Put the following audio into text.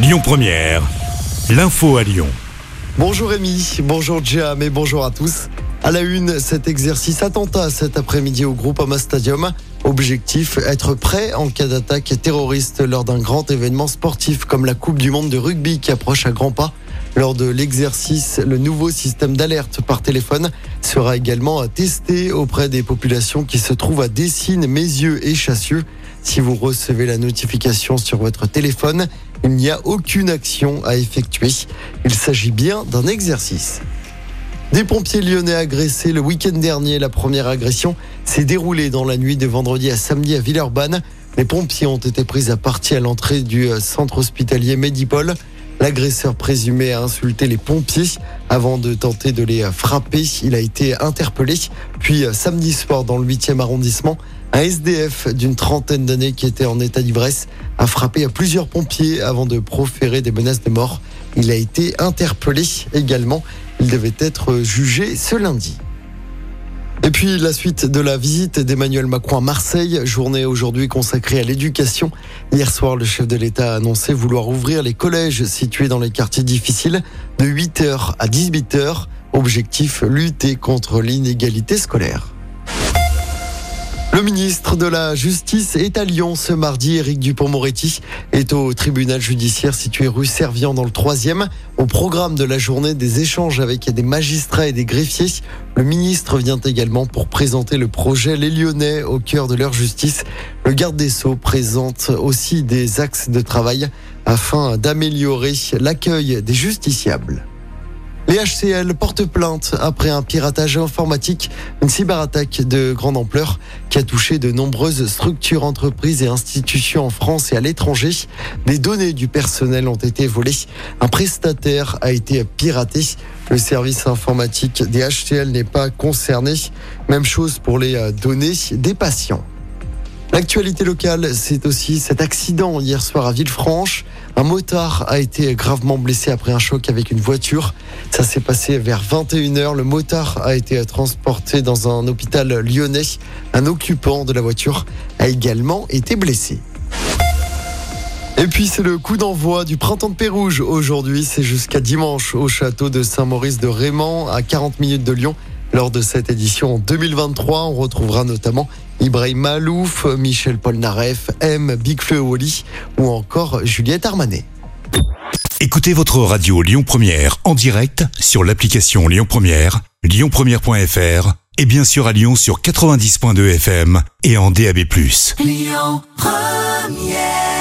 Lyon Première, l'info à Lyon. Bonjour Rémi, bonjour Jam et bonjour à tous. À la une, cet exercice attentat cet après-midi au Groupama Stadium. Objectif, être prêt en cas d'attaque terroriste lors d'un grand événement sportif comme la Coupe du Monde de rugby qui approche à grands pas. Lors de l'exercice, le nouveau système d'alerte par téléphone sera également testé auprès des populations qui se trouvent à Dessines, Mézieux et Chassieux. Si vous recevez la notification sur votre téléphone, il n'y a aucune action à effectuer. Il s'agit bien d'un exercice. Des pompiers lyonnais agressés le week-end dernier. La première agression s'est déroulée dans la nuit de vendredi à samedi à Villeurbanne. Les pompiers ont été pris à partie à l'entrée du euh, centre hospitalier Medipol. L'agresseur présumé a insulté les pompiers avant de tenter de les frapper. Il a été interpellé. Puis euh, samedi soir dans le 8e arrondissement, un SDF d'une trentaine d'années qui était en état d'ivresse a frappé à plusieurs pompiers avant de proférer des menaces de mort. Il a été interpellé également. Il devait être jugé ce lundi. Et puis la suite de la visite d'Emmanuel Macron à Marseille, journée aujourd'hui consacrée à l'éducation. Hier soir, le chef de l'État a annoncé vouloir ouvrir les collèges situés dans les quartiers difficiles de 8h à 18h. Objectif, lutter contre l'inégalité scolaire. Le ministre de la Justice est à Lyon ce mardi. Éric Dupont-Moretti est au tribunal judiciaire situé rue Servian dans le 3e. Au programme de la journée, des échanges avec des magistrats et des greffiers. Le ministre vient également pour présenter le projet Les Lyonnais au cœur de leur justice. Le garde des Sceaux présente aussi des axes de travail afin d'améliorer l'accueil des justiciables. Les HCL portent plainte après un piratage informatique, une cyberattaque de grande ampleur qui a touché de nombreuses structures, entreprises et institutions en France et à l'étranger. Des données du personnel ont été volées. Un prestataire a été piraté. Le service informatique des HCL n'est pas concerné. Même chose pour les données des patients. L'actualité locale, c'est aussi cet accident hier soir à Villefranche. Un motard a été gravement blessé après un choc avec une voiture. Ça s'est passé vers 21h. Le motard a été transporté dans un hôpital lyonnais. Un occupant de la voiture a également été blessé. Et puis c'est le coup d'envoi du printemps de Pérouge. Aujourd'hui, c'est jusqu'à dimanche au château de Saint-Maurice de Raymond, à 40 minutes de Lyon. Lors de cette édition en 2023, on retrouvera notamment Ibrahim Malouf, Michel Polnareff, M, Big Wally ou encore Juliette Armanet. Écoutez votre radio Lyon Première en direct sur l'application Lyon Première, lyonpremière.fr et bien sûr à Lyon sur 90.2 FM et en DAB+. Lyon Première